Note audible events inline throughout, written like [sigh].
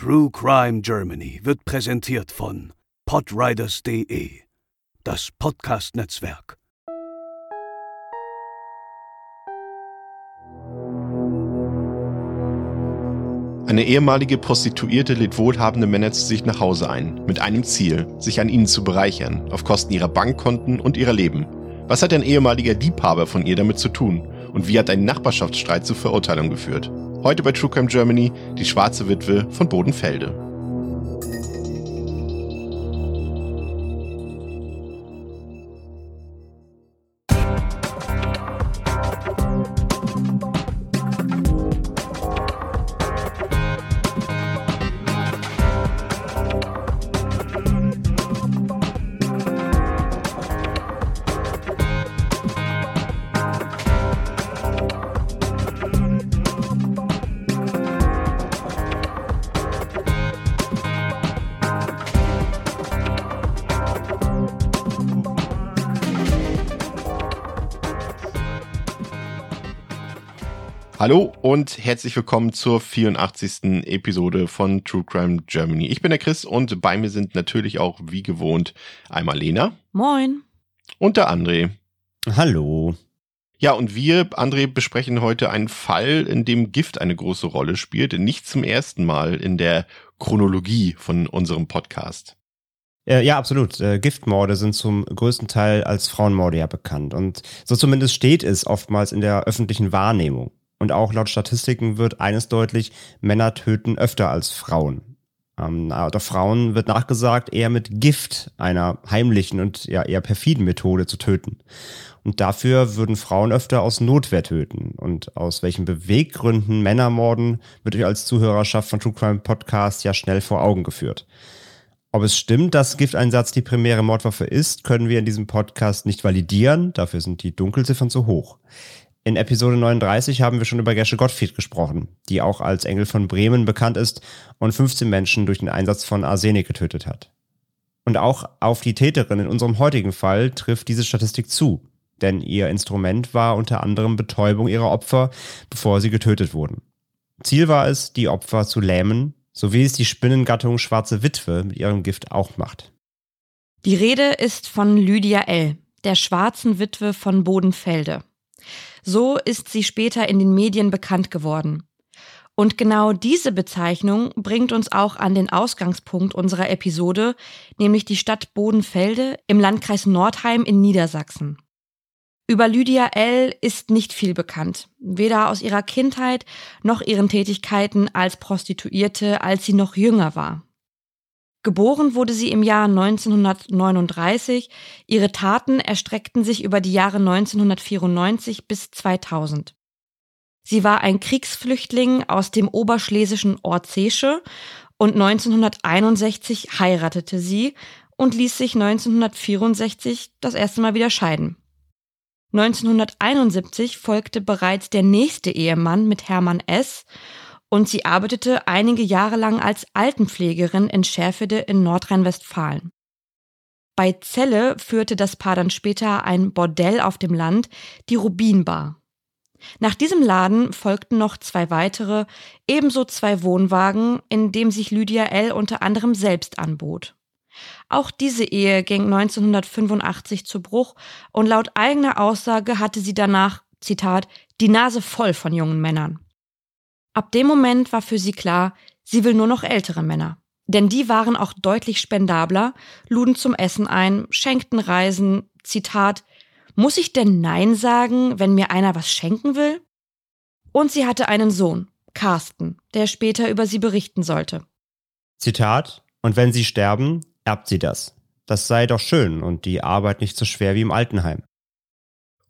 True Crime Germany wird präsentiert von podriders.de, das Podcast-Netzwerk. Eine ehemalige Prostituierte lädt wohlhabende Männer zu sich nach Hause ein, mit einem Ziel, sich an ihnen zu bereichern, auf Kosten ihrer Bankkonten und ihrer Leben. Was hat ein ehemaliger Liebhaber von ihr damit zu tun? Und wie hat ein Nachbarschaftsstreit zur Verurteilung geführt? Heute bei True Crime Germany die schwarze Witwe von Bodenfelde. Hallo und herzlich willkommen zur 84. Episode von True Crime Germany. Ich bin der Chris und bei mir sind natürlich auch wie gewohnt einmal Lena. Moin. Und der André. Hallo. Ja, und wir, André, besprechen heute einen Fall, in dem Gift eine große Rolle spielt. Nicht zum ersten Mal in der Chronologie von unserem Podcast. Äh, ja, absolut. Äh, Giftmorde sind zum größten Teil als Frauenmorde ja bekannt. Und so zumindest steht es oftmals in der öffentlichen Wahrnehmung. Und auch laut Statistiken wird eines deutlich, Männer töten öfter als Frauen. Ähm, oder Frauen wird nachgesagt, eher mit Gift, einer heimlichen und ja eher perfiden Methode zu töten. Und dafür würden Frauen öfter aus Notwehr töten. Und aus welchen Beweggründen Männer morden, wird euch als Zuhörerschaft von True Crime Podcast ja schnell vor Augen geführt. Ob es stimmt, dass Gifteinsatz die primäre Mordwaffe ist, können wir in diesem Podcast nicht validieren. Dafür sind die Dunkelziffern zu hoch. In Episode 39 haben wir schon über Gesche Gottfried gesprochen, die auch als Engel von Bremen bekannt ist und 15 Menschen durch den Einsatz von Arsenik getötet hat. Und auch auf die Täterin in unserem heutigen Fall trifft diese Statistik zu, denn ihr Instrument war unter anderem Betäubung ihrer Opfer, bevor sie getötet wurden. Ziel war es, die Opfer zu lähmen, so wie es die Spinnengattung Schwarze Witwe mit ihrem Gift auch macht. Die Rede ist von Lydia L., der schwarzen Witwe von Bodenfelde. So ist sie später in den Medien bekannt geworden. Und genau diese Bezeichnung bringt uns auch an den Ausgangspunkt unserer Episode, nämlich die Stadt Bodenfelde im Landkreis Nordheim in Niedersachsen. Über Lydia L. ist nicht viel bekannt, weder aus ihrer Kindheit noch ihren Tätigkeiten als Prostituierte, als sie noch jünger war. Geboren wurde sie im Jahr 1939. Ihre Taten erstreckten sich über die Jahre 1994 bis 2000. Sie war ein Kriegsflüchtling aus dem oberschlesischen Ort Zesche und 1961 heiratete sie und ließ sich 1964 das erste Mal wieder scheiden. 1971 folgte bereits der nächste Ehemann mit Hermann S und sie arbeitete einige Jahre lang als Altenpflegerin in Schärfede in Nordrhein-Westfalen. Bei Celle führte das Paar dann später ein Bordell auf dem Land, die Rubinbar. Nach diesem Laden folgten noch zwei weitere, ebenso zwei Wohnwagen, in dem sich Lydia L. unter anderem selbst anbot. Auch diese Ehe ging 1985 zu Bruch und laut eigener Aussage hatte sie danach, Zitat, die Nase voll von jungen Männern. Ab dem Moment war für sie klar, sie will nur noch ältere Männer. Denn die waren auch deutlich spendabler, luden zum Essen ein, schenkten Reisen, Zitat, muss ich denn Nein sagen, wenn mir einer was schenken will? Und sie hatte einen Sohn, Carsten, der später über sie berichten sollte. Zitat, und wenn sie sterben, erbt sie das. Das sei doch schön und die Arbeit nicht so schwer wie im Altenheim.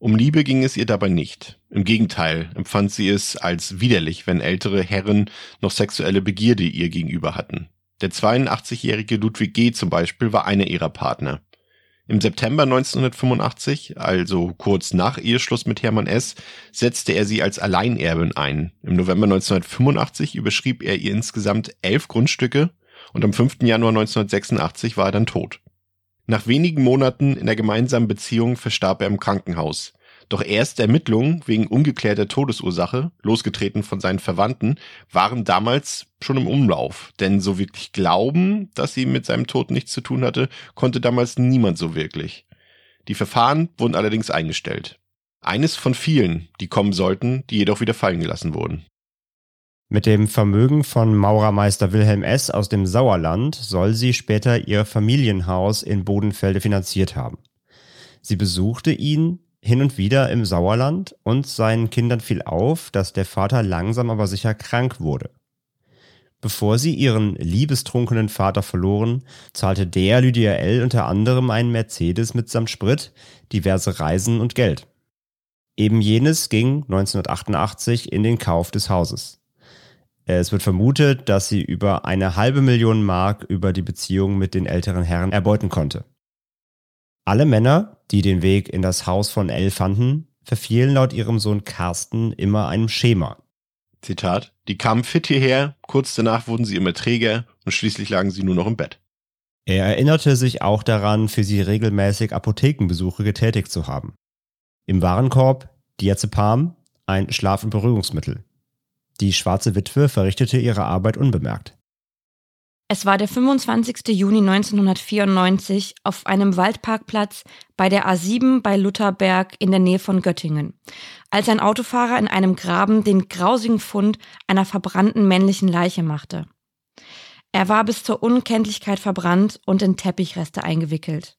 Um Liebe ging es ihr dabei nicht. Im Gegenteil empfand sie es als widerlich, wenn ältere Herren noch sexuelle Begierde ihr gegenüber hatten. Der 82-jährige Ludwig G. zum Beispiel war einer ihrer Partner. Im September 1985, also kurz nach Eheschluss mit Hermann S., setzte er sie als Alleinerbin ein. Im November 1985 überschrieb er ihr insgesamt elf Grundstücke und am 5. Januar 1986 war er dann tot. Nach wenigen Monaten in der gemeinsamen Beziehung verstarb er im Krankenhaus. Doch erste Ermittlungen wegen ungeklärter Todesursache, losgetreten von seinen Verwandten, waren damals schon im Umlauf. Denn so wirklich glauben, dass sie mit seinem Tod nichts zu tun hatte, konnte damals niemand so wirklich. Die Verfahren wurden allerdings eingestellt. Eines von vielen, die kommen sollten, die jedoch wieder fallen gelassen wurden. Mit dem Vermögen von Maurermeister Wilhelm S. aus dem Sauerland soll sie später ihr Familienhaus in Bodenfelde finanziert haben. Sie besuchte ihn hin und wieder im Sauerland und seinen Kindern fiel auf, dass der Vater langsam aber sicher krank wurde. Bevor sie ihren liebestrunkenen Vater verloren, zahlte der Lydia L. unter anderem einen Mercedes mitsamt Sprit, diverse Reisen und Geld. Eben jenes ging 1988 in den Kauf des Hauses. Es wird vermutet, dass sie über eine halbe Million Mark über die Beziehung mit den älteren Herren erbeuten konnte. Alle Männer, die den Weg in das Haus von Elle fanden, verfielen laut ihrem Sohn Carsten immer einem Schema. Zitat, die kamen fit hierher, kurz danach wurden sie immer träger und schließlich lagen sie nur noch im Bett. Er erinnerte sich auch daran, für sie regelmäßig Apothekenbesuche getätigt zu haben. Im Warenkorb Diazepam, ein Schlaf- und Beruhigungsmittel. Die schwarze Witwe verrichtete ihre Arbeit unbemerkt. Es war der 25. Juni 1994 auf einem Waldparkplatz bei der A7 bei Lutherberg in der Nähe von Göttingen, als ein Autofahrer in einem Graben den grausigen Fund einer verbrannten männlichen Leiche machte. Er war bis zur Unkenntlichkeit verbrannt und in Teppichreste eingewickelt.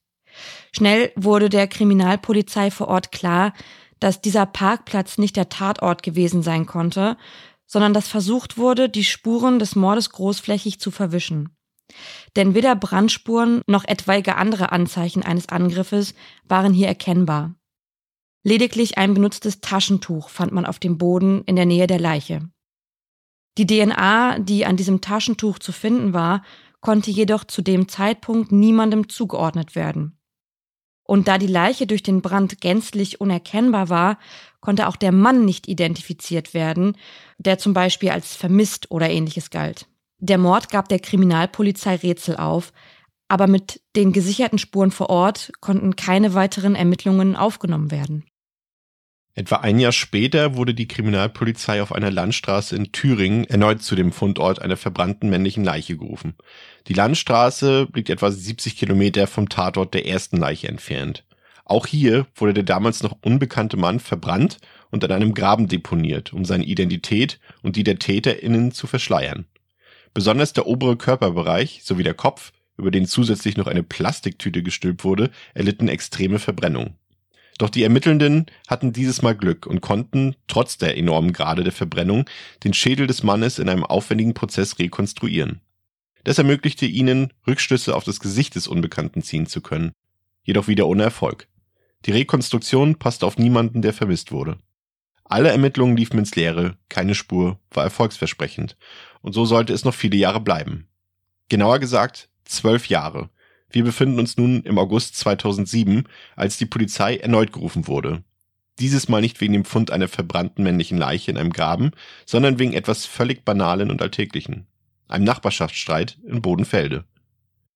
Schnell wurde der Kriminalpolizei vor Ort klar, dass dieser Parkplatz nicht der Tatort gewesen sein konnte, sondern dass versucht wurde, die Spuren des Mordes großflächig zu verwischen. Denn weder Brandspuren noch etwaige andere Anzeichen eines Angriffes waren hier erkennbar. Lediglich ein benutztes Taschentuch fand man auf dem Boden in der Nähe der Leiche. Die DNA, die an diesem Taschentuch zu finden war, konnte jedoch zu dem Zeitpunkt niemandem zugeordnet werden. Und da die Leiche durch den Brand gänzlich unerkennbar war, konnte auch der Mann nicht identifiziert werden, der zum Beispiel als vermisst oder ähnliches galt. Der Mord gab der Kriminalpolizei Rätsel auf, aber mit den gesicherten Spuren vor Ort konnten keine weiteren Ermittlungen aufgenommen werden. Etwa ein Jahr später wurde die Kriminalpolizei auf einer Landstraße in Thüringen erneut zu dem Fundort einer verbrannten männlichen Leiche gerufen. Die Landstraße liegt etwa 70 Kilometer vom Tatort der ersten Leiche entfernt. Auch hier wurde der damals noch unbekannte Mann verbrannt und an einem Graben deponiert, um seine Identität und die der TäterInnen zu verschleiern. Besonders der obere Körperbereich sowie der Kopf, über den zusätzlich noch eine Plastiktüte gestülpt wurde, erlitten extreme Verbrennung. Doch die Ermittelnden hatten dieses Mal Glück und konnten, trotz der enormen Grade der Verbrennung, den Schädel des Mannes in einem aufwendigen Prozess rekonstruieren. Das ermöglichte ihnen, Rückschlüsse auf das Gesicht des Unbekannten ziehen zu können. Jedoch wieder ohne Erfolg. Die Rekonstruktion passte auf niemanden, der vermisst wurde. Alle Ermittlungen liefen ins Leere, keine Spur war erfolgsversprechend. Und so sollte es noch viele Jahre bleiben. Genauer gesagt, zwölf Jahre, wir befinden uns nun im August 2007, als die Polizei erneut gerufen wurde. Dieses Mal nicht wegen dem Fund einer verbrannten männlichen Leiche in einem Graben, sondern wegen etwas völlig Banalen und Alltäglichen. Einem Nachbarschaftsstreit in Bodenfelde.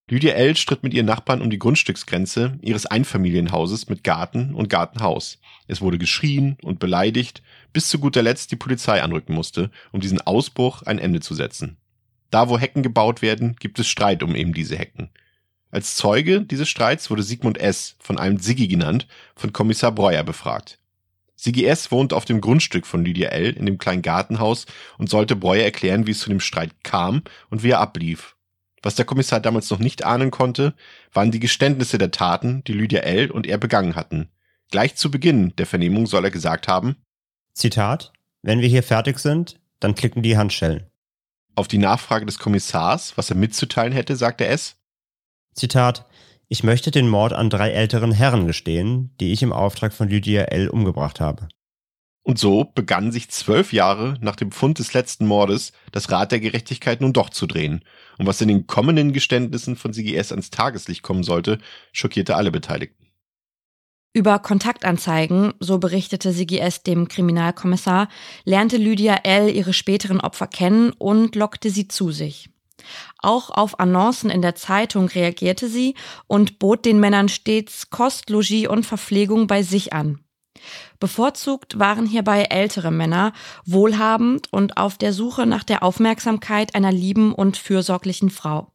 Lydia L. stritt mit ihren Nachbarn um die Grundstücksgrenze ihres Einfamilienhauses mit Garten und Gartenhaus. Es wurde geschrien und beleidigt, bis zu guter Letzt die Polizei anrücken musste, um diesen Ausbruch ein Ende zu setzen. Da, wo Hecken gebaut werden, gibt es Streit um eben diese Hecken. Als Zeuge dieses Streits wurde Sigmund S., von einem Siggi genannt, von Kommissar Breuer befragt. Siggi S. wohnt auf dem Grundstück von Lydia L. in dem kleinen Gartenhaus und sollte Breuer erklären, wie es zu dem Streit kam und wie er ablief. Was der Kommissar damals noch nicht ahnen konnte, waren die Geständnisse der Taten, die Lydia L. und er begangen hatten. Gleich zu Beginn der Vernehmung soll er gesagt haben, Zitat, wenn wir hier fertig sind, dann klicken die Handschellen. Auf die Nachfrage des Kommissars, was er mitzuteilen hätte, sagte S. Zitat, ich möchte den Mord an drei älteren Herren gestehen, die ich im Auftrag von Lydia L. umgebracht habe. Und so begann sich zwölf Jahre nach dem Fund des letzten Mordes das Rad der Gerechtigkeit nun doch zu drehen. Und was in den kommenden Geständnissen von CGS ans Tageslicht kommen sollte, schockierte alle Beteiligten. Über Kontaktanzeigen, so berichtete CGS dem Kriminalkommissar, lernte Lydia L. ihre späteren Opfer kennen und lockte sie zu sich. Auch auf Annoncen in der Zeitung reagierte sie und bot den Männern stets Kost, Logis und Verpflegung bei sich an. Bevorzugt waren hierbei ältere Männer, wohlhabend und auf der Suche nach der Aufmerksamkeit einer lieben und fürsorglichen Frau.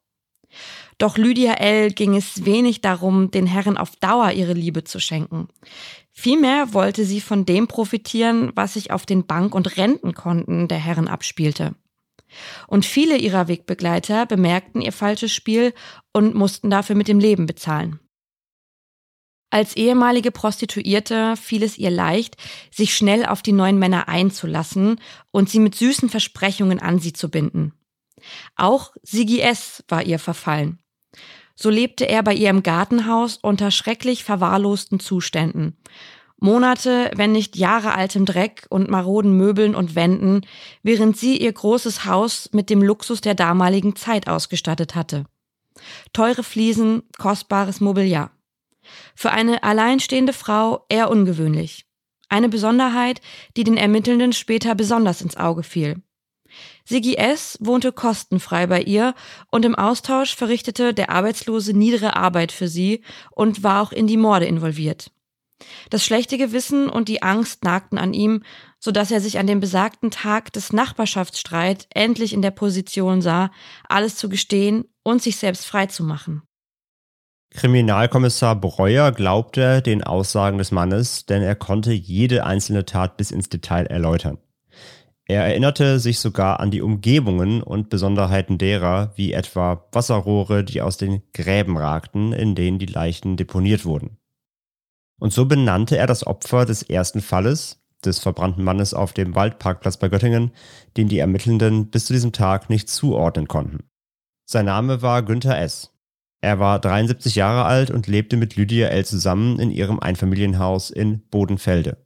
Doch Lydia L. ging es wenig darum, den Herren auf Dauer ihre Liebe zu schenken. Vielmehr wollte sie von dem profitieren, was sich auf den Bank- und Rentenkonten der Herren abspielte. Und viele ihrer Wegbegleiter bemerkten ihr falsches Spiel und mussten dafür mit dem Leben bezahlen. Als ehemalige Prostituierte fiel es ihr leicht, sich schnell auf die neuen Männer einzulassen und sie mit süßen Versprechungen an sie zu binden. Auch Sigi S. war ihr verfallen. So lebte er bei ihr im Gartenhaus unter schrecklich verwahrlosten Zuständen. Monate, wenn nicht Jahre altem Dreck und maroden Möbeln und Wänden, während sie ihr großes Haus mit dem Luxus der damaligen Zeit ausgestattet hatte. Teure Fliesen, kostbares Mobiliar. Für eine alleinstehende Frau eher ungewöhnlich. Eine Besonderheit, die den Ermittelnden später besonders ins Auge fiel. Sigi S. wohnte kostenfrei bei ihr und im Austausch verrichtete der Arbeitslose niedere Arbeit für sie und war auch in die Morde involviert. Das schlechte Gewissen und die Angst nagten an ihm, so dass er sich an dem besagten Tag des Nachbarschaftsstreit endlich in der Position sah, alles zu gestehen und sich selbst freizumachen. Kriminalkommissar Breuer glaubte den Aussagen des Mannes, denn er konnte jede einzelne Tat bis ins Detail erläutern. Er erinnerte sich sogar an die Umgebungen und Besonderheiten derer, wie etwa Wasserrohre, die aus den Gräben ragten, in denen die Leichen deponiert wurden. Und so benannte er das Opfer des ersten Falles, des verbrannten Mannes auf dem Waldparkplatz bei Göttingen, den die Ermittelnden bis zu diesem Tag nicht zuordnen konnten. Sein Name war Günther S. Er war 73 Jahre alt und lebte mit Lydia L. zusammen in ihrem Einfamilienhaus in Bodenfelde.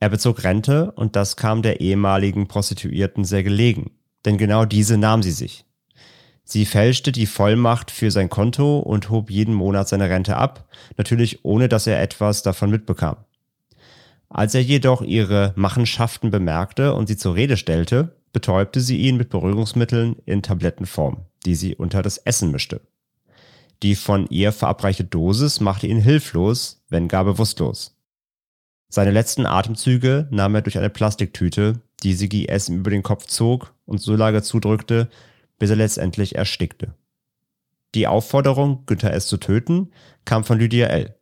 Er bezog Rente und das kam der ehemaligen Prostituierten sehr gelegen, denn genau diese nahm sie sich. Sie fälschte die Vollmacht für sein Konto und hob jeden Monat seine Rente ab, natürlich ohne dass er etwas davon mitbekam. Als er jedoch ihre Machenschaften bemerkte und sie zur Rede stellte, betäubte sie ihn mit Beruhigungsmitteln in Tablettenform, die sie unter das Essen mischte. Die von ihr verabreichte Dosis machte ihn hilflos, wenn gar bewusstlos. Seine letzten Atemzüge nahm er durch eine Plastiktüte, die Sigi ihm über den Kopf zog und so lange zudrückte, bis er letztendlich erstickte. Die Aufforderung, Günther S. zu töten, kam von Lydia L.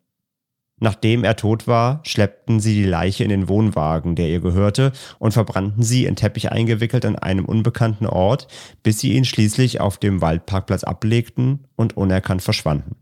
Nachdem er tot war, schleppten sie die Leiche in den Wohnwagen, der ihr gehörte, und verbrannten sie in Teppich eingewickelt an einem unbekannten Ort, bis sie ihn schließlich auf dem Waldparkplatz ablegten und unerkannt verschwanden.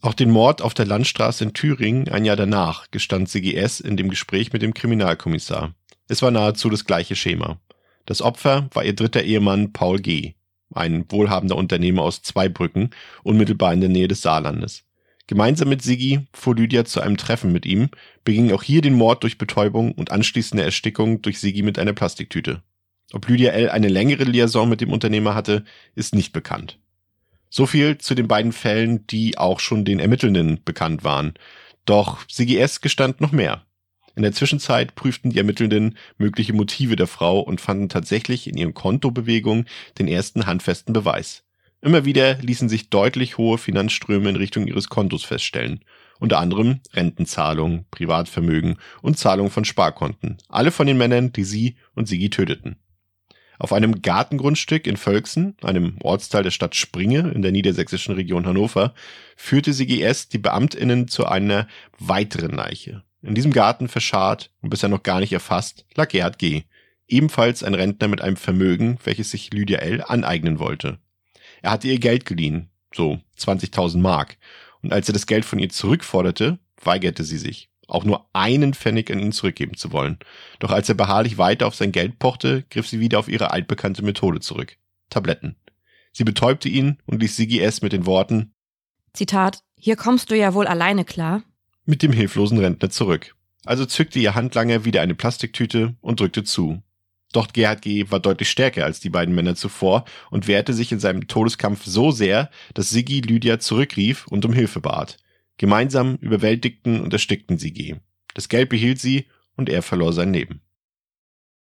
Auch den Mord auf der Landstraße in Thüringen ein Jahr danach gestand CGS in dem Gespräch mit dem Kriminalkommissar. Es war nahezu das gleiche Schema. Das Opfer war ihr dritter Ehemann Paul G., ein wohlhabender Unternehmer aus Zweibrücken, unmittelbar in der Nähe des Saarlandes. Gemeinsam mit Siggi fuhr Lydia zu einem Treffen mit ihm, beging auch hier den Mord durch Betäubung und anschließende Erstickung durch Siggi mit einer Plastiktüte. Ob Lydia L. eine längere Liaison mit dem Unternehmer hatte, ist nicht bekannt. So viel zu den beiden Fällen, die auch schon den Ermittelnden bekannt waren. Doch Siggi S. gestand noch mehr. In der Zwischenzeit prüften die Ermittelnden mögliche Motive der Frau und fanden tatsächlich in ihren Kontobewegungen den ersten handfesten Beweis. Immer wieder ließen sich deutlich hohe Finanzströme in Richtung ihres Kontos feststellen. Unter anderem Rentenzahlungen, Privatvermögen und Zahlungen von Sparkonten. Alle von den Männern, die sie und Sigi töteten. Auf einem Gartengrundstück in Völksen, einem Ortsteil der Stadt Springe in der niedersächsischen Region Hannover, führte Sigi S. die BeamtInnen zu einer weiteren Leiche. In diesem Garten verscharrt und bisher noch gar nicht erfasst lag Gerhard G., ebenfalls ein Rentner mit einem Vermögen, welches sich Lydia L. aneignen wollte. Er hatte ihr Geld geliehen, so 20.000 Mark. Und als er das Geld von ihr zurückforderte, weigerte sie sich, auch nur einen Pfennig an ihn zurückgeben zu wollen. Doch als er beharrlich weiter auf sein Geld pochte, griff sie wieder auf ihre altbekannte Methode zurück. Tabletten. Sie betäubte ihn und ließ Sigi S. mit den Worten Zitat, hier kommst du ja wohl alleine klar. Mit dem hilflosen Rentner zurück. Also zückte ihr Handlanger wieder eine Plastiktüte und drückte zu. Doch Gerhard G. war deutlich stärker als die beiden Männer zuvor und wehrte sich in seinem Todeskampf so sehr, dass Siggi Lydia zurückrief und um Hilfe bat. Gemeinsam überwältigten und erstickten sie G. Das Geld behielt sie und er verlor sein Leben.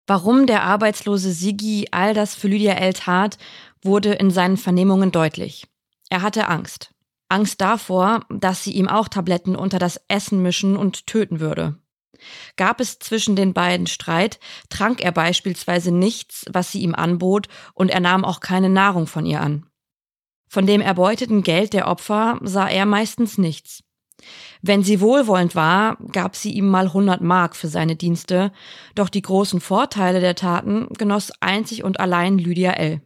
Warum der arbeitslose Sigi all das für Lydia L. tat, wurde in seinen Vernehmungen deutlich. Er hatte Angst. Angst davor, dass sie ihm auch Tabletten unter das Essen mischen und töten würde. Gab es zwischen den beiden Streit, trank er beispielsweise nichts, was sie ihm anbot, und er nahm auch keine Nahrung von ihr an. Von dem erbeuteten Geld der Opfer sah er meistens nichts. Wenn sie wohlwollend war, gab sie ihm mal 100 Mark für seine Dienste, doch die großen Vorteile der Taten genoss einzig und allein Lydia L.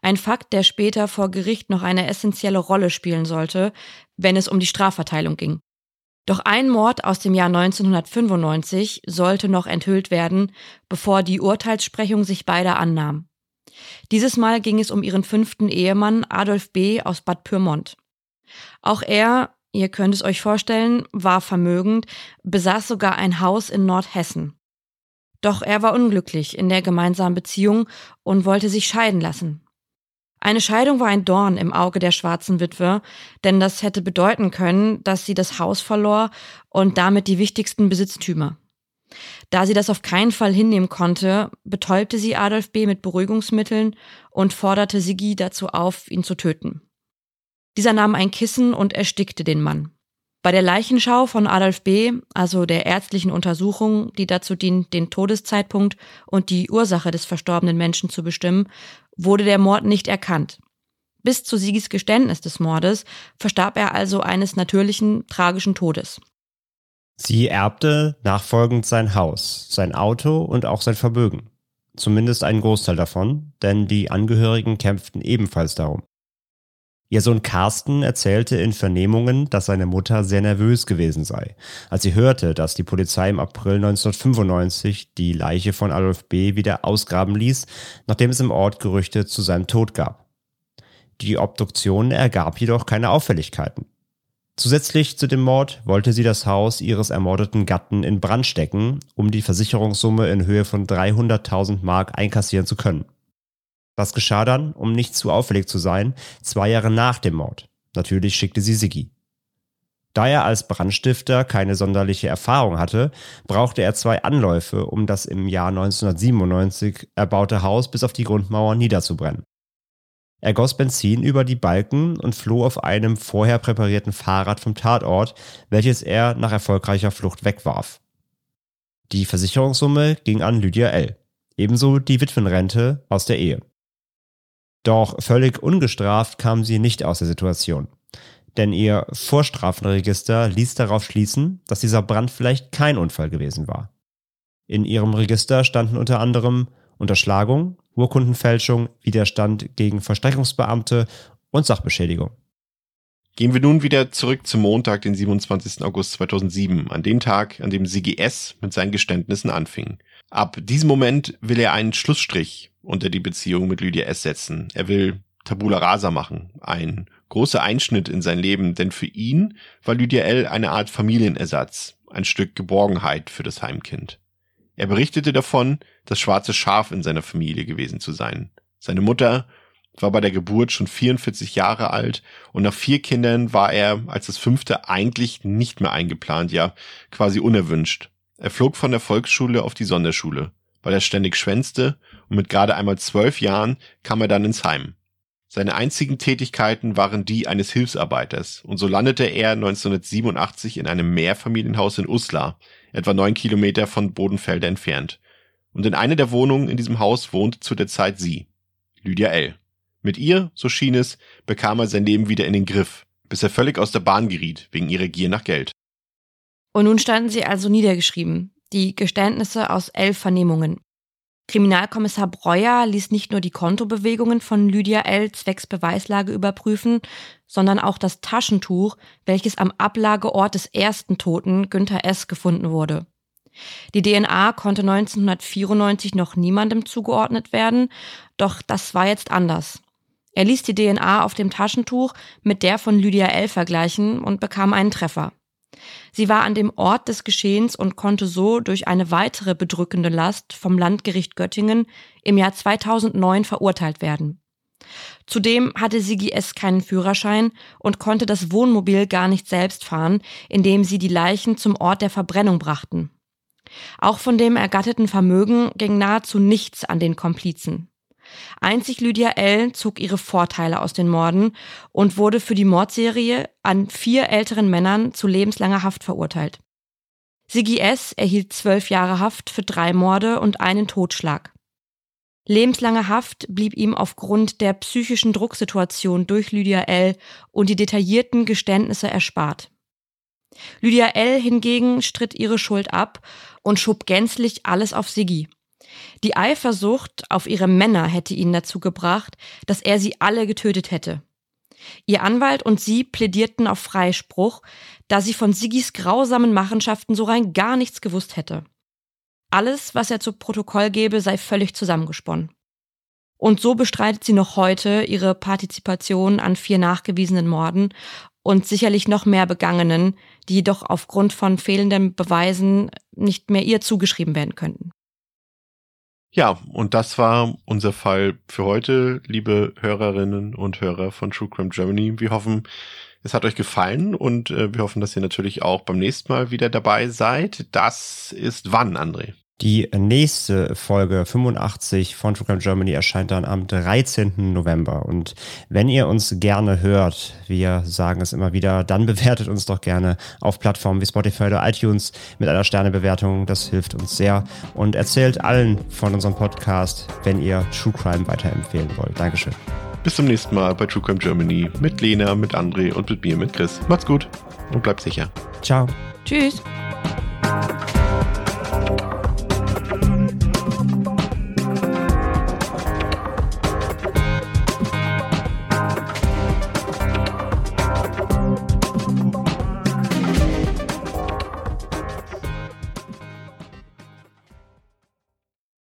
Ein Fakt, der später vor Gericht noch eine essentielle Rolle spielen sollte, wenn es um die Strafverteilung ging. Doch ein Mord aus dem Jahr 1995 sollte noch enthüllt werden, bevor die Urteilssprechung sich beider annahm. Dieses Mal ging es um ihren fünften Ehemann Adolf B. aus Bad Pyrmont. Auch er, ihr könnt es euch vorstellen, war vermögend, besaß sogar ein Haus in Nordhessen. Doch er war unglücklich in der gemeinsamen Beziehung und wollte sich scheiden lassen. Eine Scheidung war ein Dorn im Auge der schwarzen Witwe, denn das hätte bedeuten können, dass sie das Haus verlor und damit die wichtigsten Besitztümer. Da sie das auf keinen Fall hinnehmen konnte, betäubte sie Adolf B. mit Beruhigungsmitteln und forderte Sigi dazu auf, ihn zu töten. Dieser nahm ein Kissen und erstickte den Mann. Bei der Leichenschau von Adolf B., also der ärztlichen Untersuchung, die dazu dient, den Todeszeitpunkt und die Ursache des verstorbenen Menschen zu bestimmen, wurde der Mord nicht erkannt. Bis zu Sigis Geständnis des Mordes verstarb er also eines natürlichen, tragischen Todes. Sie erbte nachfolgend sein Haus, sein Auto und auch sein Vermögen. Zumindest einen Großteil davon, denn die Angehörigen kämpften ebenfalls darum. Ihr Sohn Carsten erzählte in Vernehmungen, dass seine Mutter sehr nervös gewesen sei, als sie hörte, dass die Polizei im April 1995 die Leiche von Adolf B. wieder ausgraben ließ, nachdem es im Ort Gerüchte zu seinem Tod gab. Die Obduktion ergab jedoch keine Auffälligkeiten. Zusätzlich zu dem Mord wollte sie das Haus ihres ermordeten Gatten in Brand stecken, um die Versicherungssumme in Höhe von 300.000 Mark einkassieren zu können. Das geschah dann, um nicht zu auffällig zu sein, zwei Jahre nach dem Mord. Natürlich schickte sie Siggi. Da er als Brandstifter keine sonderliche Erfahrung hatte, brauchte er zwei Anläufe, um das im Jahr 1997 erbaute Haus bis auf die Grundmauer niederzubrennen. Er goss Benzin über die Balken und floh auf einem vorher präparierten Fahrrad vom Tatort, welches er nach erfolgreicher Flucht wegwarf. Die Versicherungssumme ging an Lydia L. Ebenso die Witwenrente aus der Ehe. Doch völlig ungestraft kam sie nicht aus der Situation. Denn ihr Vorstrafenregister ließ darauf schließen, dass dieser Brand vielleicht kein Unfall gewesen war. In ihrem Register standen unter anderem Unterschlagung, Urkundenfälschung, Widerstand gegen Verstreckungsbeamte und Sachbeschädigung. Gehen wir nun wieder zurück zum Montag, den 27. August 2007, an den Tag, an dem CGS mit seinen Geständnissen anfing. Ab diesem Moment will er einen Schlussstrich unter die Beziehung mit Lydia S. setzen. Er will Tabula Rasa machen, ein großer Einschnitt in sein Leben, denn für ihn war Lydia L. eine Art Familienersatz, ein Stück Geborgenheit für das Heimkind. Er berichtete davon, das schwarze Schaf in seiner Familie gewesen zu sein. Seine Mutter war bei der Geburt schon 44 Jahre alt und nach vier Kindern war er als das fünfte eigentlich nicht mehr eingeplant, ja quasi unerwünscht. Er flog von der Volksschule auf die Sonderschule, weil er ständig schwänzte und mit gerade einmal zwölf Jahren kam er dann ins Heim. Seine einzigen Tätigkeiten waren die eines Hilfsarbeiters und so landete er 1987 in einem Mehrfamilienhaus in Uslar, etwa neun Kilometer von Bodenfelde entfernt. Und in einer der Wohnungen in diesem Haus wohnte zu der Zeit sie, Lydia L. Mit ihr, so schien es, bekam er sein Leben wieder in den Griff, bis er völlig aus der Bahn geriet wegen ihrer Gier nach Geld. Und nun standen sie also niedergeschrieben, die Geständnisse aus elf Vernehmungen. Kriminalkommissar Breuer ließ nicht nur die Kontobewegungen von Lydia L. zwecks Beweislage überprüfen, sondern auch das Taschentuch, welches am Ablageort des ersten Toten Günther S. gefunden wurde. Die DNA konnte 1994 noch niemandem zugeordnet werden, doch das war jetzt anders. Er ließ die DNA auf dem Taschentuch mit der von Lydia L. vergleichen und bekam einen Treffer. Sie war an dem Ort des Geschehens und konnte so durch eine weitere bedrückende Last vom Landgericht Göttingen im Jahr 2009 verurteilt werden. Zudem hatte Sigi S. keinen Führerschein und konnte das Wohnmobil gar nicht selbst fahren, indem sie die Leichen zum Ort der Verbrennung brachten. Auch von dem ergatteten Vermögen ging nahezu nichts an den Komplizen. Einzig Lydia L. zog ihre Vorteile aus den Morden und wurde für die Mordserie an vier älteren Männern zu lebenslanger Haft verurteilt. Siggi S. erhielt zwölf Jahre Haft für drei Morde und einen Totschlag. Lebenslange Haft blieb ihm aufgrund der psychischen Drucksituation durch Lydia L. und die detaillierten Geständnisse erspart. Lydia L. hingegen stritt ihre Schuld ab und schob gänzlich alles auf Siggi. Die Eifersucht auf ihre Männer hätte ihn dazu gebracht, dass er sie alle getötet hätte. Ihr Anwalt und sie plädierten auf Freispruch, da sie von Siggis grausamen Machenschaften so rein gar nichts gewusst hätte. Alles, was er zu Protokoll gebe, sei völlig zusammengesponnen. Und so bestreitet sie noch heute ihre Partizipation an vier nachgewiesenen Morden und sicherlich noch mehr begangenen, die jedoch aufgrund von fehlenden Beweisen nicht mehr ihr zugeschrieben werden könnten. Ja, und das war unser Fall für heute, liebe Hörerinnen und Hörer von True Crime Germany. Wir hoffen, es hat euch gefallen und äh, wir hoffen, dass ihr natürlich auch beim nächsten Mal wieder dabei seid. Das ist wann, André? Die nächste Folge 85 von True Crime Germany erscheint dann am 13. November. Und wenn ihr uns gerne hört, wir sagen es immer wieder, dann [laughs] bewertet uns doch gerne auf Plattformen wie Spotify oder iTunes mit einer Sternebewertung. Das hilft uns sehr. Und erzählt allen von unserem Podcast, wenn ihr True Crime weiterempfehlen wollt. Dankeschön. Bis zum nächsten Mal bei True Crime Germany mit Lena, mit André und mit mir, mit Chris. Macht's gut und bleibt sicher. Ciao. Tschüss.